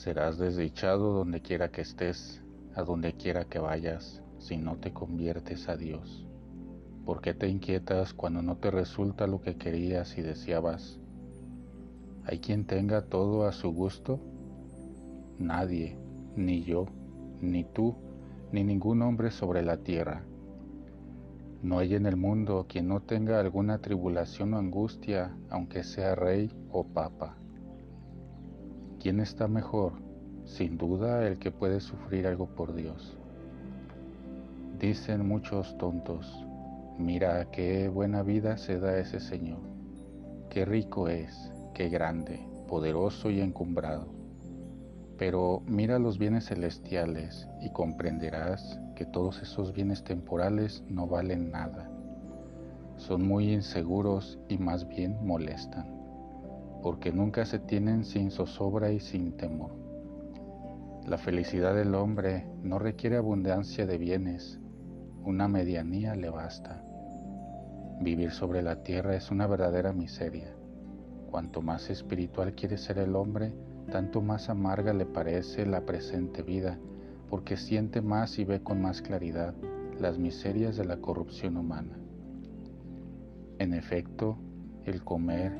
Serás desdichado donde quiera que estés, a donde quiera que vayas, si no te conviertes a Dios. ¿Por qué te inquietas cuando no te resulta lo que querías y deseabas? ¿Hay quien tenga todo a su gusto? Nadie, ni yo, ni tú, ni ningún hombre sobre la tierra. No hay en el mundo quien no tenga alguna tribulación o angustia, aunque sea rey o papa. ¿Quién está mejor? Sin duda el que puede sufrir algo por Dios. Dicen muchos tontos, mira qué buena vida se da ese Señor, qué rico es, qué grande, poderoso y encumbrado. Pero mira los bienes celestiales y comprenderás que todos esos bienes temporales no valen nada. Son muy inseguros y más bien molestan porque nunca se tienen sin zozobra y sin temor. La felicidad del hombre no requiere abundancia de bienes, una medianía le basta. Vivir sobre la tierra es una verdadera miseria. Cuanto más espiritual quiere ser el hombre, tanto más amarga le parece la presente vida, porque siente más y ve con más claridad las miserias de la corrupción humana. En efecto, el comer,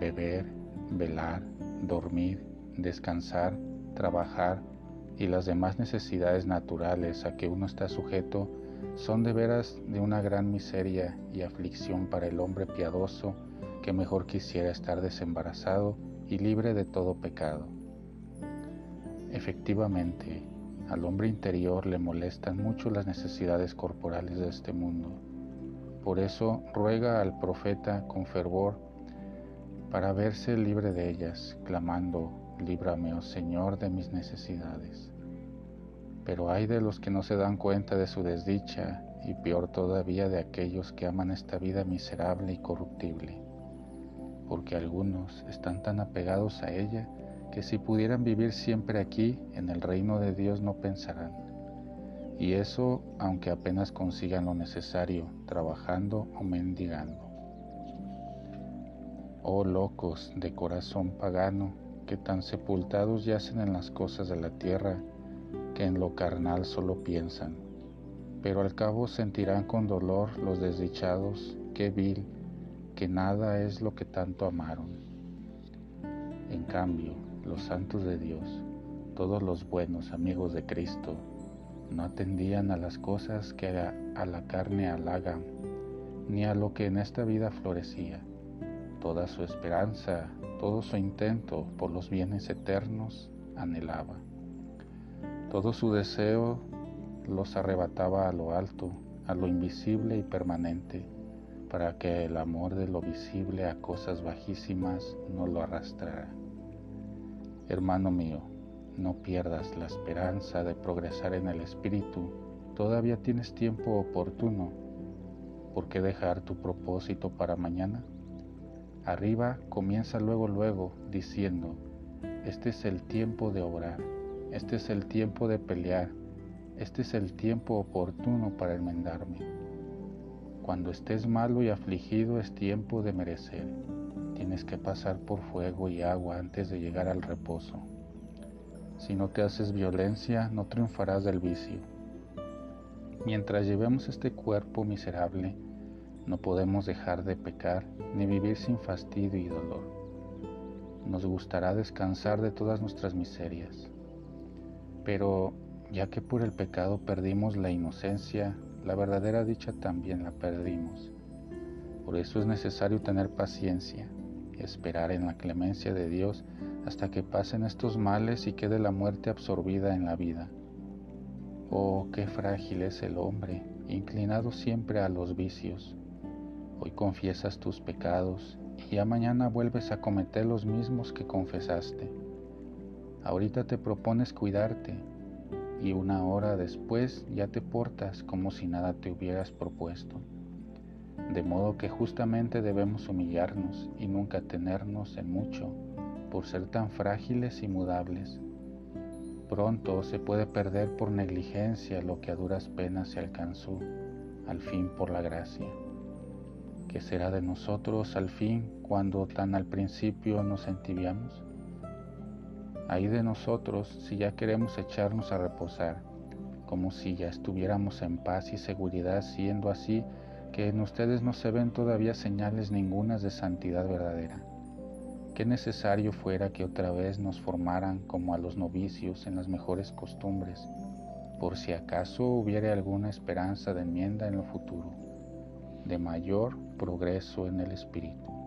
beber, velar, dormir, descansar, trabajar y las demás necesidades naturales a que uno está sujeto son de veras de una gran miseria y aflicción para el hombre piadoso que mejor quisiera estar desembarazado y libre de todo pecado. Efectivamente, al hombre interior le molestan mucho las necesidades corporales de este mundo. Por eso ruega al profeta con fervor para verse libre de ellas, clamando, líbrame, oh Señor, de mis necesidades. Pero hay de los que no se dan cuenta de su desdicha y peor todavía de aquellos que aman esta vida miserable y corruptible, porque algunos están tan apegados a ella que si pudieran vivir siempre aquí, en el reino de Dios no pensarán. Y eso aunque apenas consigan lo necesario, trabajando o mendigando. Oh locos de corazón pagano, que tan sepultados yacen en las cosas de la tierra, que en lo carnal solo piensan, pero al cabo sentirán con dolor los desdichados, qué vil, que nada es lo que tanto amaron. En cambio, los santos de Dios, todos los buenos amigos de Cristo, no atendían a las cosas que a la carne halagan, ni a lo que en esta vida florecía toda su esperanza, todo su intento por los bienes eternos anhelaba. Todo su deseo los arrebataba a lo alto, a lo invisible y permanente, para que el amor de lo visible a cosas bajísimas no lo arrastrara. Hermano mío, no pierdas la esperanza de progresar en el espíritu, todavía tienes tiempo oportuno. ¿Por qué dejar tu propósito para mañana? Arriba comienza luego, luego, diciendo, este es el tiempo de obrar, este es el tiempo de pelear, este es el tiempo oportuno para enmendarme. Cuando estés malo y afligido es tiempo de merecer. Tienes que pasar por fuego y agua antes de llegar al reposo. Si no te haces violencia, no triunfarás del vicio. Mientras llevemos este cuerpo miserable, no podemos dejar de pecar ni vivir sin fastidio y dolor. Nos gustará descansar de todas nuestras miserias. Pero ya que por el pecado perdimos la inocencia, la verdadera dicha también la perdimos. Por eso es necesario tener paciencia, esperar en la clemencia de Dios hasta que pasen estos males y quede la muerte absorbida en la vida. Oh, qué frágil es el hombre, inclinado siempre a los vicios Hoy confiesas tus pecados y ya mañana vuelves a cometer los mismos que confesaste. Ahorita te propones cuidarte y una hora después ya te portas como si nada te hubieras propuesto. De modo que justamente debemos humillarnos y nunca tenernos en mucho por ser tan frágiles y mudables. Pronto se puede perder por negligencia lo que a duras penas se alcanzó, al fin por la gracia. ¿Qué será de nosotros al fin cuando tan al principio nos entibiamos? Ahí de nosotros si ya queremos echarnos a reposar, como si ya estuviéramos en paz y seguridad, siendo así que en ustedes no se ven todavía señales ningunas de santidad verdadera. Qué necesario fuera que otra vez nos formaran como a los novicios en las mejores costumbres, por si acaso hubiera alguna esperanza de enmienda en lo futuro, de mayor progreso en el espíritu.